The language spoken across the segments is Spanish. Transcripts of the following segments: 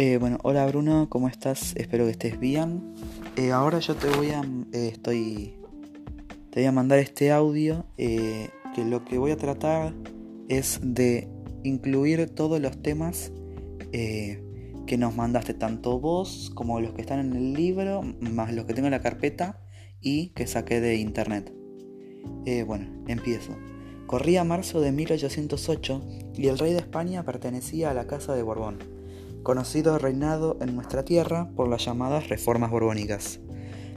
Eh, bueno, hola Bruno, ¿cómo estás? Espero que estés bien. Eh, ahora yo te voy a. eh, estoy. Te voy a mandar este audio. que lo que voy a tratar es de incluir todos los temas que nos mandaste, tanto vos como los que están en el libro, más los que tengo en la carpeta y que saqué de internet. Bueno, empiezo. Corría marzo de 1808 y el rey de España pertenecía a la Casa de Borbón, conocido reinado en nuestra tierra por las llamadas reformas borbónicas.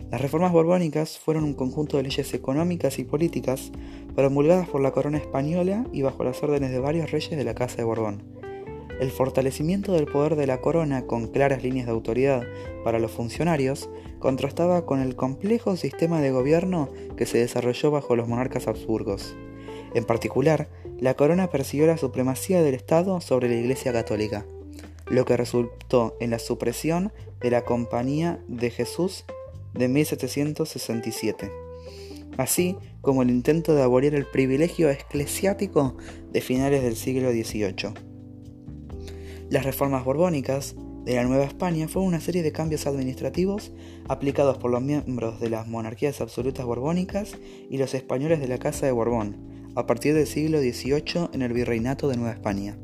Las reformas borbónicas fueron un conjunto de leyes económicas y políticas promulgadas por la corona española y bajo las órdenes de varios reyes de la Casa de Borbón. El fortalecimiento del poder de la corona con claras líneas de autoridad para los funcionarios contrastaba con el complejo sistema de gobierno que se desarrolló bajo los monarcas habsburgos. En particular, la corona persiguió la supremacía del Estado sobre la Iglesia católica, lo que resultó en la supresión de la Compañía de Jesús de 1767, así como el intento de abolir el privilegio eclesiástico de finales del siglo XVIII. Las reformas borbónicas de la Nueva España fueron una serie de cambios administrativos aplicados por los miembros de las monarquías absolutas borbónicas y los españoles de la Casa de Borbón, a partir del siglo XVIII en el Virreinato de Nueva España.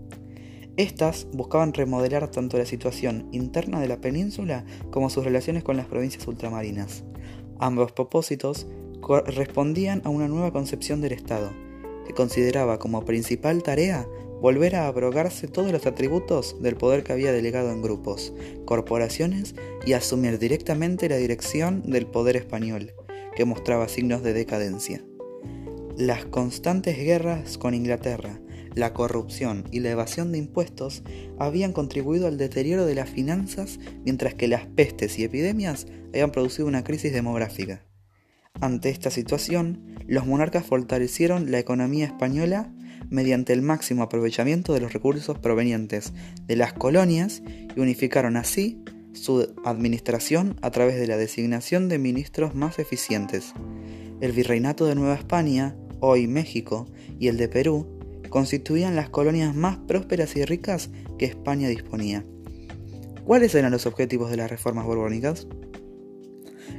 Estas buscaban remodelar tanto la situación interna de la península como sus relaciones con las provincias ultramarinas. Ambos propósitos respondían a una nueva concepción del Estado, que consideraba como principal tarea volver a abrogarse todos los atributos del poder que había delegado en grupos, corporaciones y asumir directamente la dirección del poder español, que mostraba signos de decadencia. Las constantes guerras con Inglaterra, la corrupción y la evasión de impuestos habían contribuido al deterioro de las finanzas, mientras que las pestes y epidemias habían producido una crisis demográfica. Ante esta situación, los monarcas fortalecieron la economía española mediante el máximo aprovechamiento de los recursos provenientes de las colonias y unificaron así su administración a través de la designación de ministros más eficientes. El virreinato de Nueva España, hoy México, y el de Perú constituían las colonias más prósperas y ricas que España disponía. ¿Cuáles eran los objetivos de las reformas borbónicas?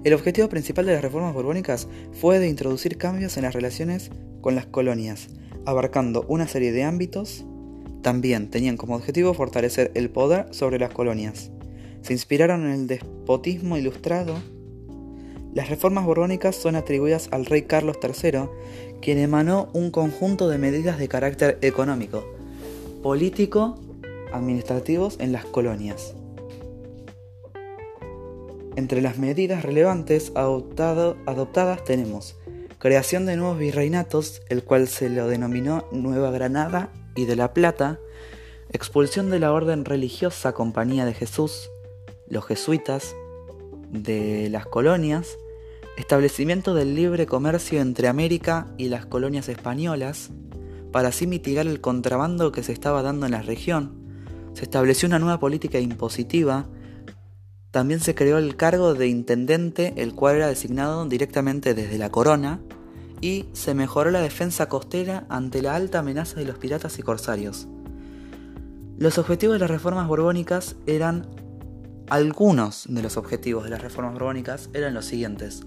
El objetivo principal de las reformas borbónicas fue de introducir cambios en las relaciones con las colonias, abarcando una serie de ámbitos. También tenían como objetivo fortalecer el poder sobre las colonias. Se inspiraron en el despotismo ilustrado. Las reformas borbónicas son atribuidas al rey Carlos III, quien emanó un conjunto de medidas de carácter económico, político, administrativos en las colonias. Entre las medidas relevantes adoptadas tenemos creación de nuevos virreinatos, el cual se lo denominó Nueva Granada y de la Plata, expulsión de la orden religiosa Compañía de Jesús, los jesuitas, de las colonias, establecimiento del libre comercio entre América y las colonias españolas, para así mitigar el contrabando que se estaba dando en la región, se estableció una nueva política impositiva, también se creó el cargo de intendente, el cual era designado directamente desde la corona, y se mejoró la defensa costera ante la alta amenaza de los piratas y corsarios. Los objetivos de las reformas borbónicas eran algunos de los objetivos de las reformas borbónicas eran los siguientes: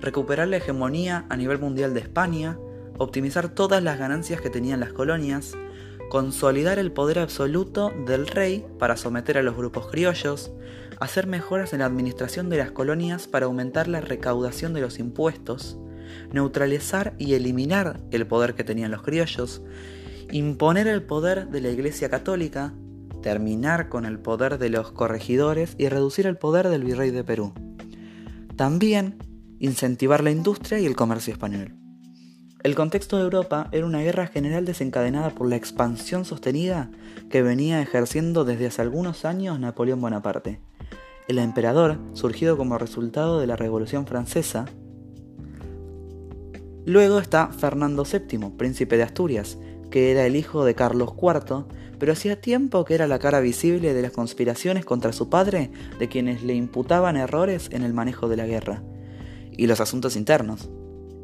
recuperar la hegemonía a nivel mundial de España, optimizar todas las ganancias que tenían las colonias, consolidar el poder absoluto del rey para someter a los grupos criollos, hacer mejoras en la administración de las colonias para aumentar la recaudación de los impuestos, neutralizar y eliminar el poder que tenían los criollos, imponer el poder de la Iglesia Católica, terminar con el poder de los corregidores y reducir el poder del virrey de Perú. También incentivar la industria y el comercio español. El contexto de Europa era una guerra general desencadenada por la expansión sostenida que venía ejerciendo desde hace algunos años Napoleón Bonaparte. El emperador, surgido como resultado de la Revolución Francesa, Luego está Fernando VII, príncipe de Asturias, que era el hijo de Carlos IV, pero hacía tiempo que era la cara visible de las conspiraciones contra su padre, de quienes le imputaban errores en el manejo de la guerra y los asuntos internos.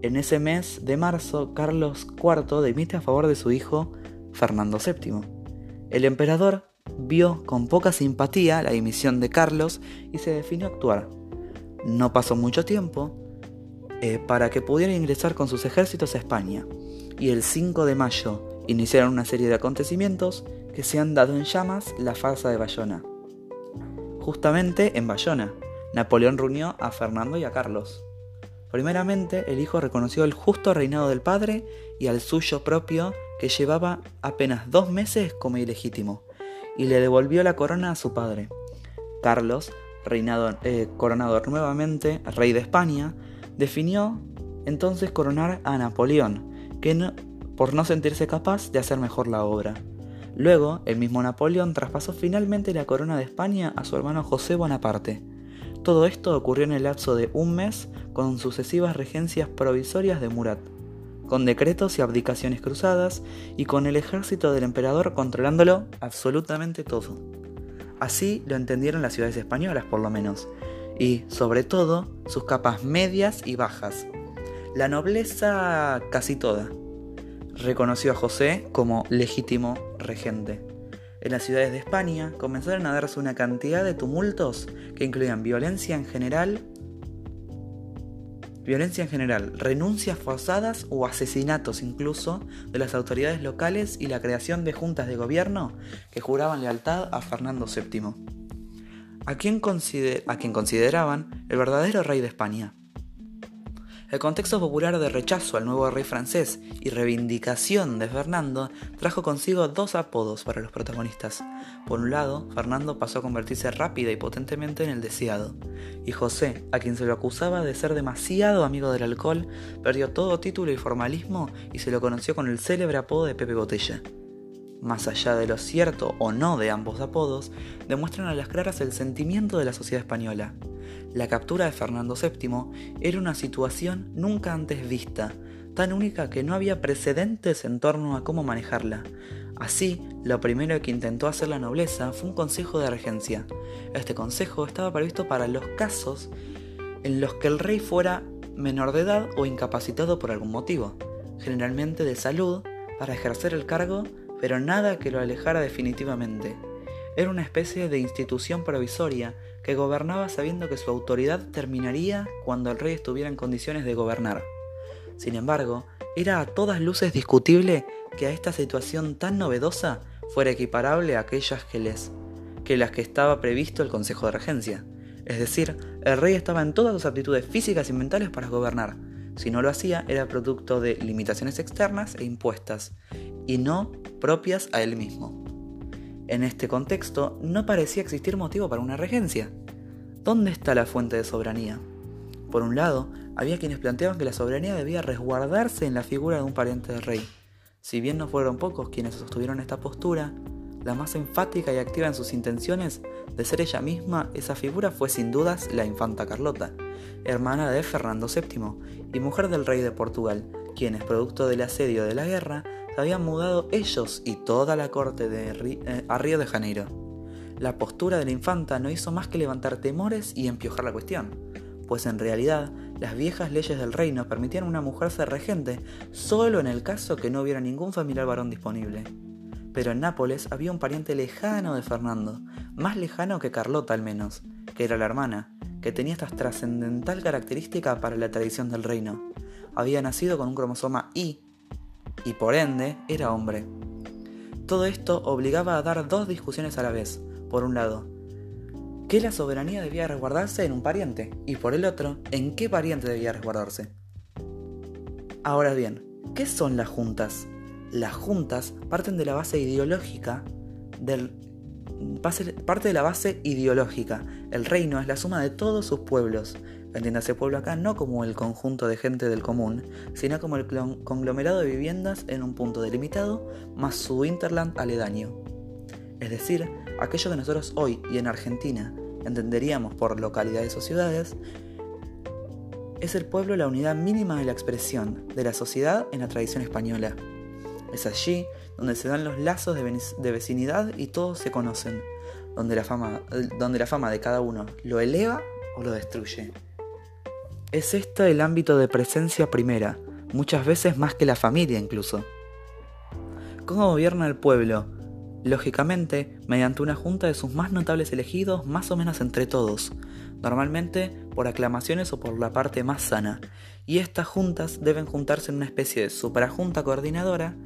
En ese mes de marzo, Carlos IV dimite a favor de su hijo Fernando VII. El emperador vio con poca simpatía la dimisión de Carlos y se definió a actuar. No pasó mucho tiempo eh, para que pudiera ingresar con sus ejércitos a España, y el 5 de mayo iniciaron una serie de acontecimientos que se han dado en llamas la farsa de Bayona. Justamente en Bayona, Napoleón reunió a Fernando y a Carlos. Primeramente, el hijo reconoció el justo reinado del padre y al suyo propio, que llevaba apenas dos meses como ilegítimo, y le devolvió la corona a su padre. Carlos, reinado, eh, coronado nuevamente rey de España, definió entonces coronar a Napoleón, que por no sentirse capaz de hacer mejor la obra. Luego, el mismo Napoleón traspasó finalmente la corona de España a su hermano José Bonaparte. Todo esto ocurrió en el lapso de un mes con sucesivas regencias provisorias de Murat, con decretos y abdicaciones cruzadas y con el ejército del emperador controlándolo absolutamente todo. Así lo entendieron las ciudades españolas por lo menos, y sobre todo sus capas medias y bajas. La nobleza casi toda, reconoció a José como legítimo regente. En las ciudades de España comenzaron a darse una cantidad de tumultos que incluían violencia en general, violencia en general, renuncias forzadas o asesinatos incluso de las autoridades locales y la creación de juntas de gobierno que juraban lealtad a Fernando VII, a quien, a quien consideraban el verdadero rey de España. El contexto popular de rechazo al nuevo rey francés y reivindicación de Fernando trajo consigo dos apodos para los protagonistas. Por un lado, Fernando pasó a convertirse rápida y potentemente en el deseado, y José, a quien se lo acusaba de ser demasiado amigo del alcohol, perdió todo título y formalismo y se lo conoció con el célebre apodo de Pepe Botella. Más allá de lo cierto o no de ambos apodos, demuestran a las claras el sentimiento de la sociedad española. La captura de Fernando VII era una situación nunca antes vista, tan única que no había precedentes en torno a cómo manejarla. Así, lo primero que intentó hacer la nobleza fue un consejo de regencia. Este consejo estaba previsto para los casos en los que el rey fuera menor de edad o incapacitado por algún motivo, generalmente de salud, para ejercer el cargo, pero nada que lo alejara definitivamente. Era una especie de institución provisoria que gobernaba sabiendo que su autoridad terminaría cuando el rey estuviera en condiciones de gobernar. Sin embargo, era a todas luces discutible que a esta situación tan novedosa fuera equiparable a aquellas que, les, que las que estaba previsto el Consejo de Regencia. Es decir, el rey estaba en todas sus aptitudes físicas y mentales para gobernar. Si no lo hacía, era producto de limitaciones externas e impuestas, y no propias a él mismo. En este contexto, no parecía existir motivo para una regencia. ¿Dónde está la fuente de soberanía? Por un lado, había quienes planteaban que la soberanía debía resguardarse en la figura de un pariente del rey. Si bien no fueron pocos quienes sostuvieron esta postura, la más enfática y activa en sus intenciones de ser ella misma, esa figura fue sin dudas la infanta Carlota, hermana de Fernando VII y mujer del rey de Portugal, quienes, producto del asedio de la guerra, habían mudado ellos y toda la corte eh, a Río de Janeiro. La postura de la infanta no hizo más que levantar temores y empiojar la cuestión, pues en realidad las viejas leyes del reino permitían a una mujer ser regente solo en el caso que no hubiera ningún familiar varón disponible. Pero en Nápoles había un pariente lejano de Fernando, más lejano que Carlota al menos, que era la hermana, que tenía esta trascendental característica para la tradición del reino. Había nacido con un cromosoma Y y por ende era hombre. Todo esto obligaba a dar dos discusiones a la vez. Por un lado, ¿qué la soberanía debía resguardarse en un pariente? Y por el otro, ¿en qué pariente debía resguardarse? Ahora bien, ¿qué son las juntas? Las juntas parten de la base ideológica del parte de la base ideológica. El reino es la suma de todos sus pueblos. Entiéndase pueblo acá no como el conjunto de gente del común, sino como el conglomerado de viviendas en un punto delimitado más su interland aledaño. Es decir, aquello que nosotros hoy y en Argentina entenderíamos por localidades o ciudades, es el pueblo la unidad mínima de la expresión de la sociedad en la tradición española. Es allí donde se dan los lazos de, vecinidad y todos se conocen, donde la, fama, donde la fama de cada uno lo eleva o lo destruye. Es este el ámbito de presencia primera, muchas veces más que la familia incluso. ¿Cómo gobierna el pueblo? lógicamente mediante una junta de sus más notables elegidos más o menos entre todos, normalmente por aclamaciones o por la parte más sana, y estas juntas deben juntarse en una especie de suprajunta coordinadora,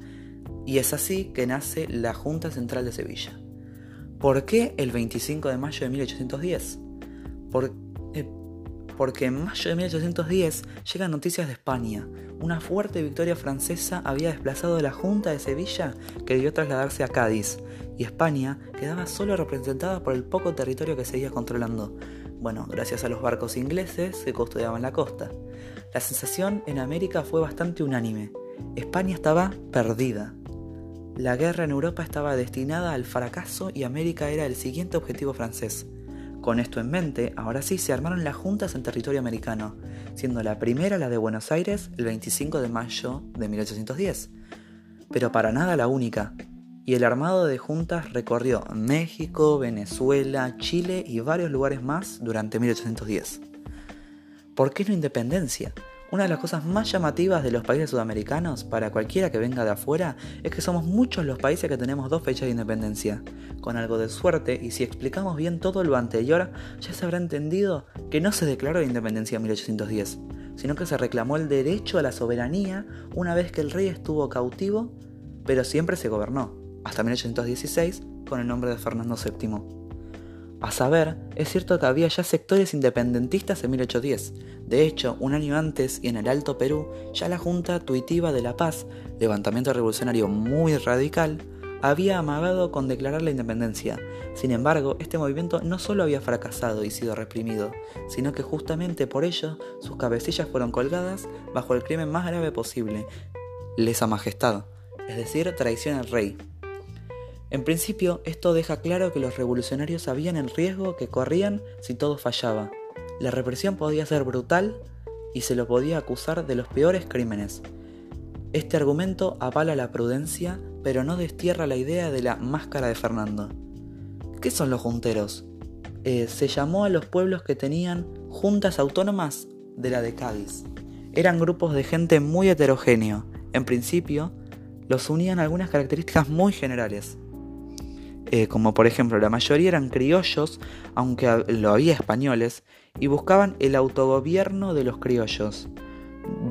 y es así que nace la Junta Central de Sevilla. ¿Por qué el 25 de mayo de 1810? Eh, porque en mayo de 1810 llegan noticias de España. Una fuerte victoria francesa había desplazado la Junta de Sevilla que debió trasladarse a Cádiz, y España quedaba solo representada por el poco territorio que seguía controlando, bueno, gracias a los barcos ingleses que custodiaban la costa. La sensación en América fue bastante unánime. España estaba perdida. La guerra en Europa estaba destinada al fracaso y América era el siguiente objetivo francés. Con esto en mente, ahora sí se armaron las juntas en territorio americano, siendo la primera la de Buenos Aires el 25 de mayo de 1810. Pero para nada la única, y el armado de juntas recorrió México, Venezuela, Chile y varios lugares más durante 1810. ¿Por qué no independencia? Una de las cosas más llamativas de los países sudamericanos para cualquiera que venga de afuera es que somos muchos los países que tenemos dos fechas de independencia. Con algo de suerte, y si explicamos bien todo lo anterior, ya se habrá entendido que no se declaró la independencia en 1810, sino que se reclamó el derecho a la soberanía una vez que el rey estuvo cautivo, pero siempre se gobernó hasta 1816 con el nombre de Fernando VII. A saber, es cierto que había ya sectores independentistas en 1810. De hecho, un año antes y en el Alto Perú, ya la Junta Tuitiva de la Paz, levantamiento revolucionario muy radical, había amagado con declarar la independencia. Sin embargo, este movimiento no solo había fracasado y sido reprimido, sino que justamente por ello sus cabecillas fueron colgadas bajo el crimen más grave posible, lesa majestad, es decir, traición al rey. En principio, esto deja claro que los revolucionarios sabían el riesgo que corrían si todo fallaba. La represión podía ser brutal y se lo podía acusar de los peores crímenes. Este argumento avala la prudencia, pero no destierra la idea de la máscara de Fernando. ¿Qué son los junteros? Eh, se llamó a los pueblos que tenían juntas autónomas de la de Cádiz. Eran grupos de gente muy heterogéneo. En principio, los unían algunas características muy generales. Eh, como por ejemplo la mayoría eran criollos, aunque lo había españoles, y buscaban el autogobierno de los criollos.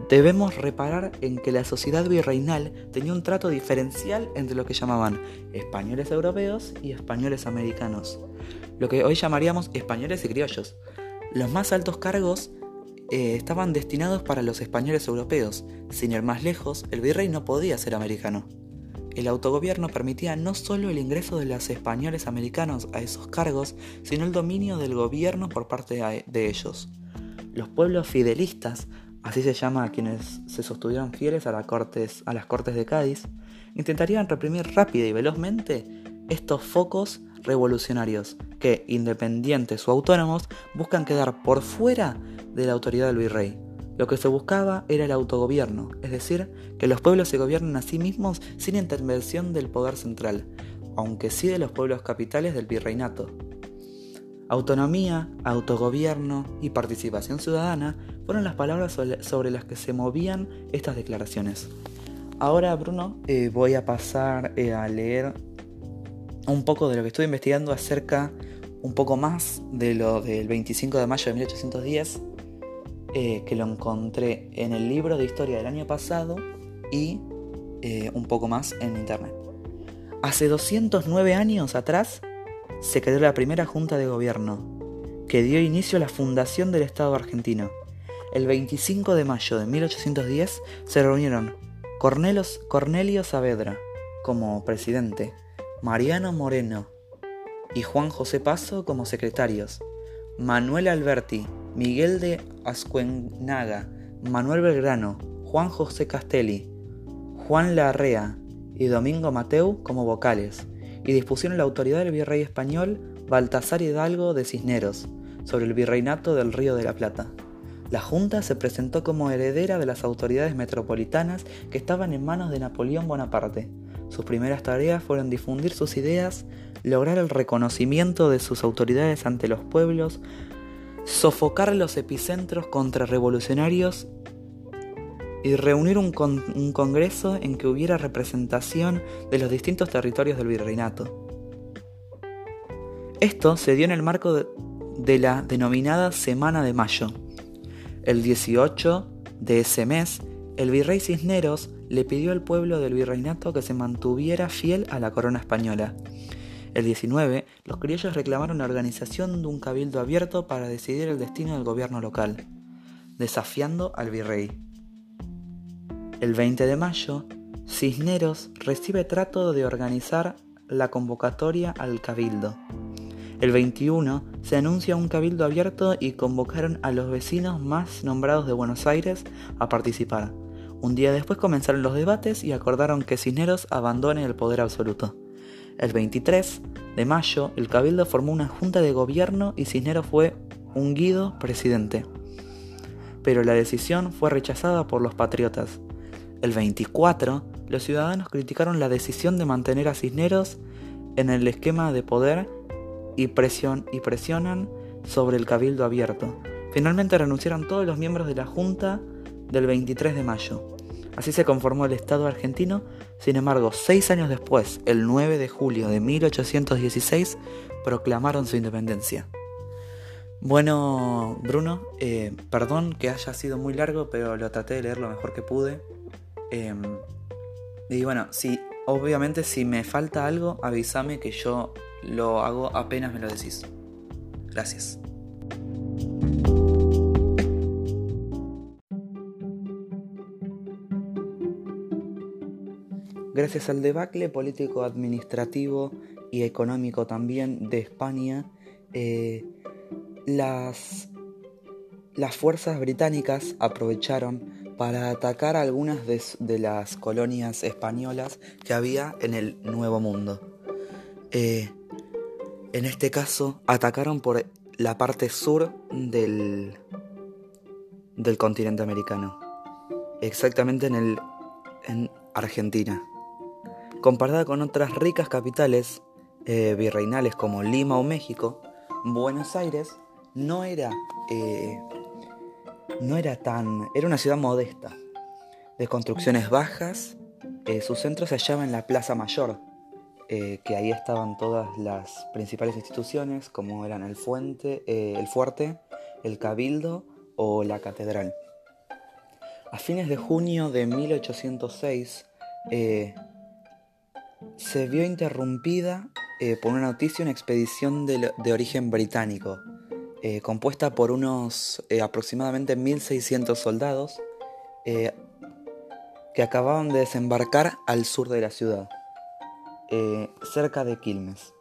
Debemos reparar en que la sociedad virreinal tenía un trato diferencial entre lo que llamaban españoles europeos y españoles americanos, lo que hoy llamaríamos españoles y criollos. Los más altos cargos eh, estaban destinados para los españoles europeos, sin ir más lejos, el virrey no podía ser americano. El autogobierno permitía no solo el ingreso de los españoles americanos a esos cargos, sino el dominio del gobierno por parte de ellos. Los pueblos fidelistas, así se llama a quienes se sostuvieron fieles a, cortes, las cortes de Cádiz, intentarían reprimir rápida y velozmente estos focos revolucionarios que, independientes o autónomos, buscan quedar por fuera de la autoridad del virrey. Lo que se buscaba era el autogobierno, es decir, que los pueblos se gobiernen a sí mismos sin intervención del poder central, aunque sí de los pueblos capitales del virreinato. Autonomía, autogobierno y participación ciudadana fueron las palabras sobre las que se movían estas declaraciones. Ahora, Bruno, eh, voy a pasar eh, a leer un poco de lo que estoy investigando acerca un poco más de lo del 25 de mayo de 1810 eh, que lo encontré en el libro de historia del año pasado y eh, un poco más en internet. Hace 209 años atrás se creó la primera junta de gobierno, que dio inicio a la fundación del Estado argentino. El 25 de mayo de 1810 se reunieron Cornelio Saavedra como presidente, Mariano Moreno y Juan José Paso como secretarios, Manuel Alberti Miguel de Ascuenaga, Manuel Belgrano, Juan José Castelli, Juan Larrea y Domingo Mateu como vocales, y dispusieron la autoridad del virrey español Baltasar Hidalgo de Cisneros sobre el virreinato del Río de la Plata. La Junta se presentó como heredera de las autoridades metropolitanas que estaban en manos de Napoleón Bonaparte. Sus primeras tareas fueron difundir sus ideas, lograr el reconocimiento de sus autoridades ante los pueblos, sofocar los epicentros contrarrevolucionarios y reunir un, congreso en que hubiera representación de los distintos territorios del virreinato. Esto se dio en el marco de la denominada Semana de Mayo. El 18 de ese mes, el virrey Cisneros le pidió al pueblo del virreinato que se mantuviera fiel a la corona española. El 19, los criollos reclamaron la organización de un cabildo abierto para decidir el destino del gobierno local, desafiando al virrey. El 20 de mayo, Cisneros recibe trato de organizar la convocatoria al cabildo. El 21 se anuncia un cabildo abierto y convocaron a los vecinos más nombrados de Buenos Aires a participar. Un día después comenzaron los debates y acordaron que Cisneros abandone el poder absoluto. El 23 de mayo, el Cabildo formó una junta de gobierno y Cisneros fue ungido presidente. Pero la decisión fue rechazada por los patriotas. El 24, los ciudadanos criticaron la decisión de mantener a Cisneros en el esquema de poder y, y presionan sobre el Cabildo abierto. Finalmente renunciaron todos los miembros de la Junta del 23 de mayo. Así se conformó el Estado argentino, sin embargo, seis años después, el 9 de julio de 1816, proclamaron su independencia. Bueno, Bruno, eh, perdón que haya sido muy largo, pero lo traté de leer lo mejor que pude. Em, y bueno, si, obviamente si me falta algo, avísame que yo lo hago apenas me lo decís. Gracias. Gracias al debacle político, administrativo y económico también de España, eh, las, las fuerzas británicas aprovecharon para atacar algunas de, las colonias españolas que había en el Nuevo Mundo. Eh, en este caso, atacaron por la parte sur del, del continente americano, exactamente en, el, en Argentina. Comparada con otras ricas capitales eh, virreinales como Lima o México, Buenos Aires no era, eh, no era tan... era una ciudad modesta, de construcciones bajas. Eh, su centro se hallaba en la Plaza Mayor, que ahí estaban todas las principales instituciones, como eran el, fuente, el Fuerte, el Cabildo o la Catedral. A fines de junio de 1806, se vio interrumpida eh, por una noticia una expedición de, origen británico, eh, compuesta por unos eh, aproximadamente 1.600 soldados que acababan de desembarcar al sur de la ciudad, cerca de Quilmes.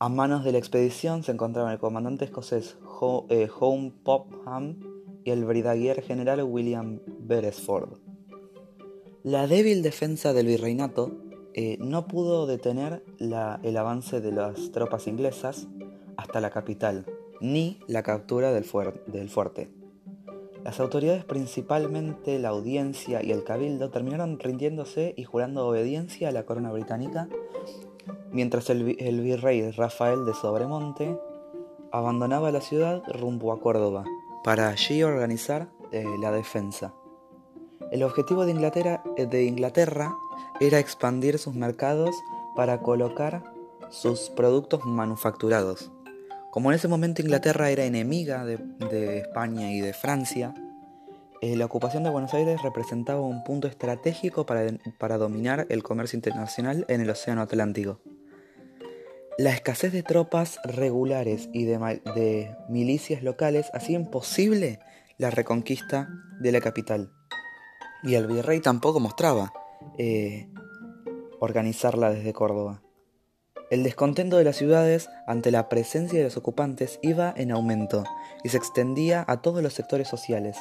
A manos de la expedición se encontraban el comandante escocés Home Popham y el brigadier general William Beresford. La débil defensa del virreinato eh, no pudo detener el avance de las tropas inglesas hasta la capital, ni la captura del, fuerte. Las autoridades, principalmente la audiencia y el cabildo, terminaron rindiéndose y jurando obediencia a la corona británica, mientras el, virrey Rafael de Sobremonte abandonaba la ciudad rumbo a Córdoba, para allí organizar eh, la defensa. El objetivo de Inglaterra, eh, de Inglaterra era expandir sus mercados para colocar sus productos manufacturados. Como en ese momento Inglaterra era enemiga de, España y de Francia, eh, la ocupación de Buenos Aires representaba un punto estratégico para, dominar el comercio internacional en el Océano Atlántico. La escasez de tropas regulares y de milicias locales hacía imposible la reconquista de la capital. Y el virrey tampoco mostraba eh, organizarla desde Córdoba. El descontento de las ciudades ante la presencia de los ocupantes iba en aumento y se extendía a todos los sectores sociales.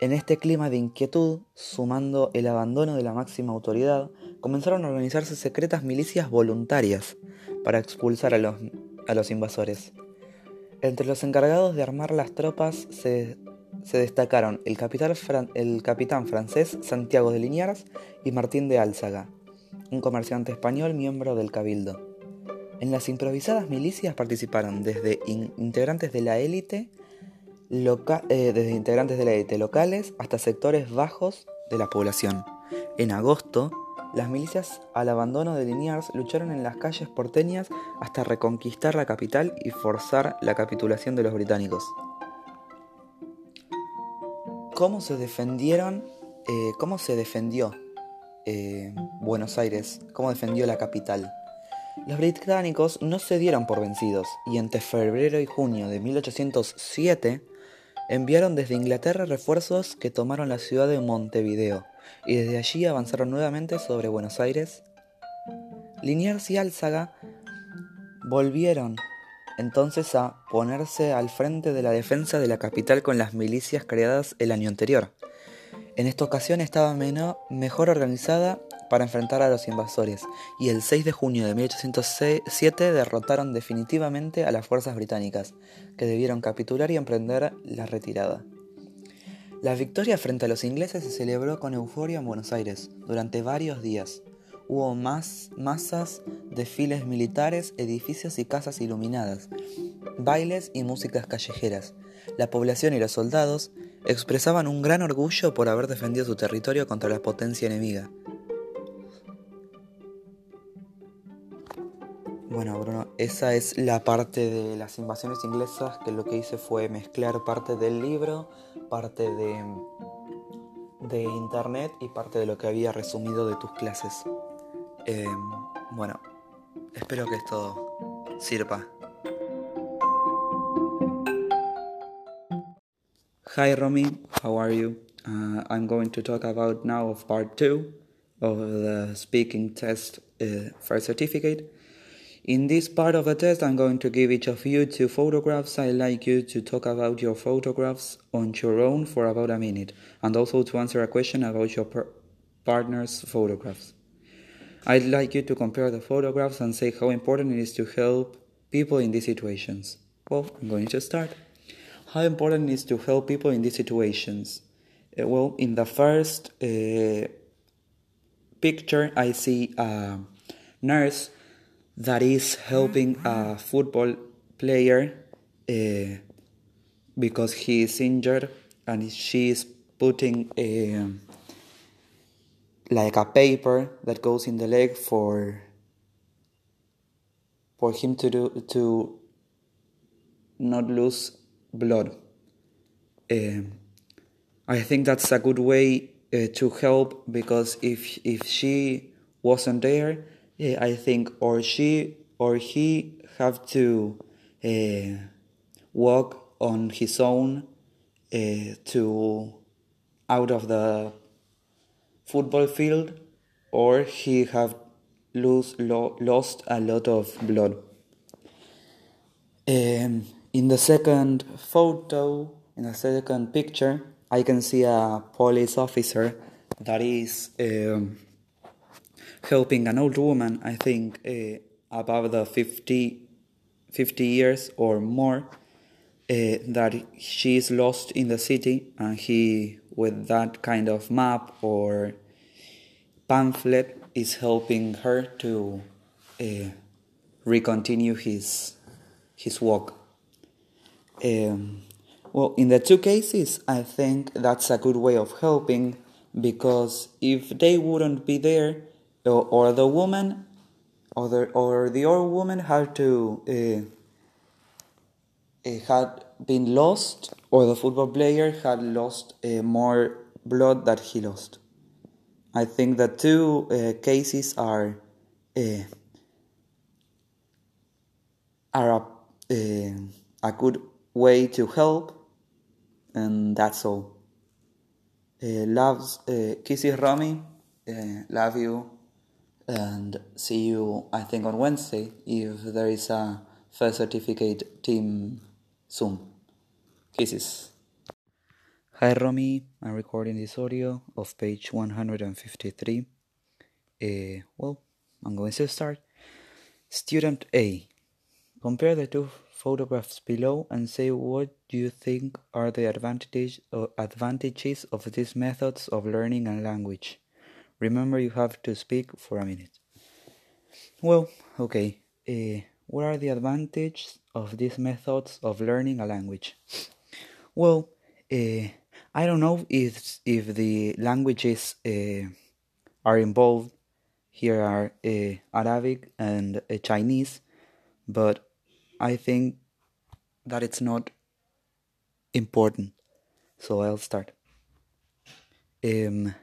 En este clima de inquietud, sumando el abandono de la máxima autoridad, comenzaron a organizarse secretas milicias voluntarias para expulsar a los, a los invasores. Entre los encargados de armar las tropas se destacaron el, el capitán francés Santiago de Liniers y Martín de Álzaga, un comerciante español miembro del Cabildo. En las improvisadas milicias participaron desde integrantes de la élite, eh, desde integrantes de la élite locales hasta sectores bajos de la población. En agosto, las milicias al abandono de Liniers lucharon en las calles porteñas hasta reconquistar la capital y forzar la capitulación de los británicos. ¿Cómo se defendieron? Eh, ¿Cómo se defendió eh, Buenos Aires? ¿Cómo defendió la capital? Los británicos no se dieron por vencidos y entre febrero y junio de 1807 enviaron desde Inglaterra refuerzos que tomaron la ciudad de Montevideo y desde allí avanzaron nuevamente sobre Buenos Aires. Liniers y Álzaga volvieron entonces a ponerse al frente de la defensa de la capital con las milicias creadas el año anterior. En esta ocasión estaba mejor organizada para enfrentar a los invasores y el 6 de junio de 1807 derrotaron definitivamente a las fuerzas británicas, que debieron capitular y emprender la retirada. La victoria frente a los ingleses se celebró con euforia en Buenos Aires durante varios días. Hubo más masas, desfiles militares, edificios y casas iluminadas, bailes y músicas callejeras. La población y los soldados expresaban un gran orgullo por haber defendido su territorio contra la potencia enemiga. Bueno, Bruno, esa es la parte de las invasiones inglesas que lo que hice fue mezclar parte del libro, parte de, de internet y parte de lo que había resumido de tus clases. Eh, bueno, espero que esto sirva. Hi Romy, how are you? Uh, I'm going to talk about now of part two of the speaking test uh, for certificate. In this part of the test, I'm going to give each of you two photographs. I'd like you to talk about your photographs on your own for about a minute, and also to answer a question about your partner's photographs. I'd like you to compare the photographs and say how important it is to help people in these situations. Well, I'm going to start. How important it is to help people in these situations? Uh, well, in the first uh, picture, I see a nurse that is helping a football player uh, because he is injured and she is putting a, like a paper that goes in the leg for for him to do to not lose blood. Uh, I think that's a good way uh, to help because if if she wasn't there, I think or she or he have to uh, walk on his own uh, to out of the football field, or he have lose, lo, lost a lot of blood. Um, in the second photo, in the second picture, I can see a police officer that is. Um, helping an old woman, I think uh, above the 50, 50 years or more, uh, that she is lost in the city, and he, with that kind of map or pamphlet, is helping her to uh, recontinue his his walk. Um, well, in the two cases, I think that's a good way of helping because if they wouldn't be there, or, or the woman or the, or the old woman had to uh, uh, had been lost or the football player had lost uh, more blood that he lost. I think the two uh, cases are uh, are a, uh, a good way to help, and that's all. Uh, loves uh, kisses, Romy. Uh, love you and see you, I think, on Wednesday if there is a first certificate team soon. Kisses. Hi Romy, I'm recording this audio of page 153. Uh, well, I'm going to start. Student A. Compare the two photographs below and say what do you think are the advantage or advantages of these methods of learning a language. Remember, you have to speak for a minute. Well, okay. Uh, what are the advantages of these methods of learning a language? Well, uh, I don't know if if the languages uh, are involved. Here are uh, Arabic and uh, Chinese, but I think that it's not important. So I'll start. Um,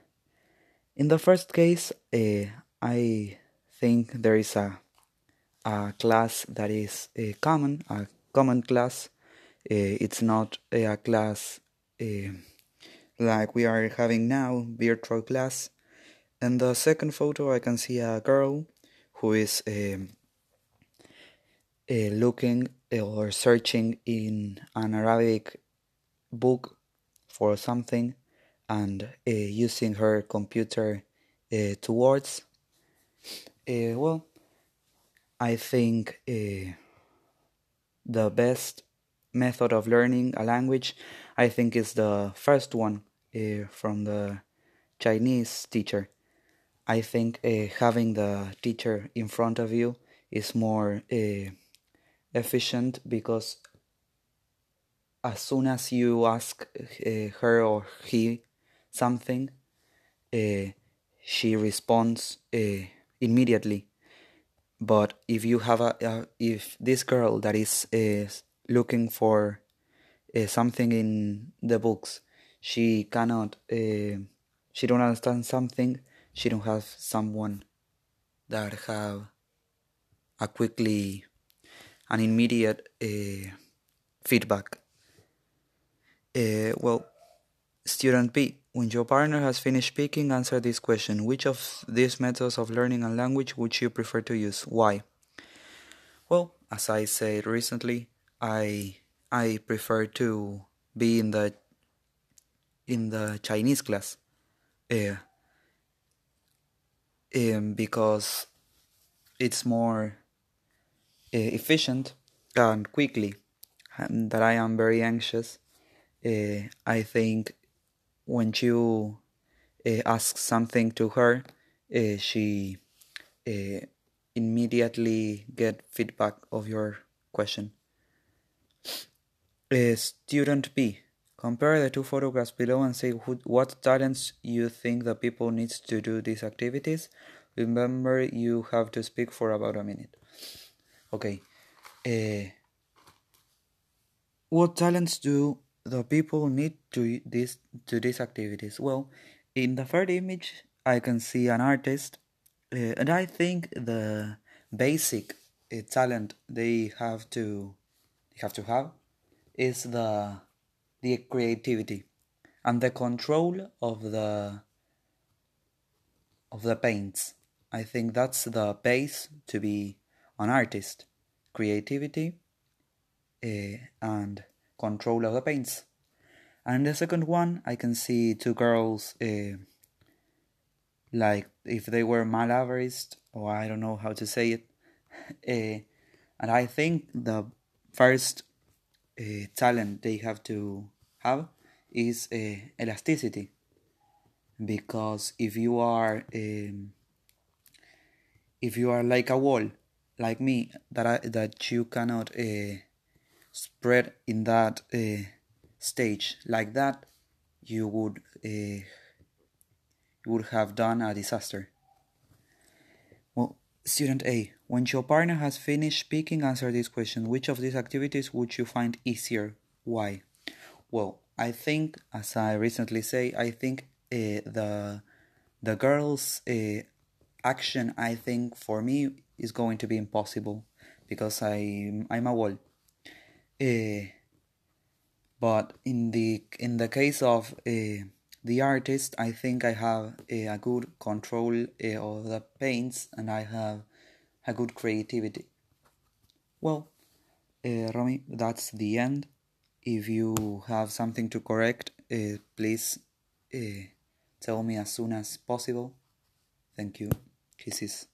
in the first case, uh, I think there is a a class that is uh, common, a common class. Uh, it's not a class uh, like we are having now, virtual class. In the second photo, I can see a girl who is um, looking or searching in an Arabic book for something and uh, using her computer uh, towards. Uh, well, I think uh, the best method of learning a language, I think, is the first one uh, from the Chinese teacher. I think uh, having the teacher in front of you is more uh, efficient because as soon as you ask uh, her or he something, uh, she responds uh, immediately. But if you have a uh, if this girl that is looking for something in the books she cannot she don't understand something she don't have someone that have a quickly an immediate uh, feedback uh, well student b when your partner has finished speaking, answer this question. Which of these methods of learning a language would you prefer to use? Why? Well, as I said recently, I I prefer to be in the in the Chinese class. Um, because it's more efficient and quickly. And that I am very anxious. Uh, I think when you uh, ask something to her, uh, she immediately get feedback of your question. student B, compare the two photographs below and say who, what talents you think the people needs to do these activities. Remember, you have to speak for about a minute. Okay. what talents do the people need to this to these activities? Well, in the third image, I can see an artist, uh, and I think the basic uh, talent they have to they have to have is the the creativity and the control of the of the paints. I think that's the base to be an artist: creativity uh, and control of the paints. And the second one, I can see two girls, uh, like if they were malabarist, or I don't know how to say it. Uh, and I think the first talent they have to have is elasticity. Because if you are um, if you are like a wall, like me, that I, that you cannot spread in that uh, stage like that, you would uh, you would have done a disaster. Well, student A, when your partner has finished speaking, answer this question: Which of these activities would you find easier? Why? Well, I think, as I recently say, I think uh, the the girls' uh, action, I think for me is going to be impossible because I I'm a wall. Uh, but in the in the case of uh, the artist, I think I have a, a good control uh, of the paints and I have a good creativity. Well, uh, Romy, that's the end. If you have something to correct, uh, please tell me as soon as possible. Thank you. Kisses.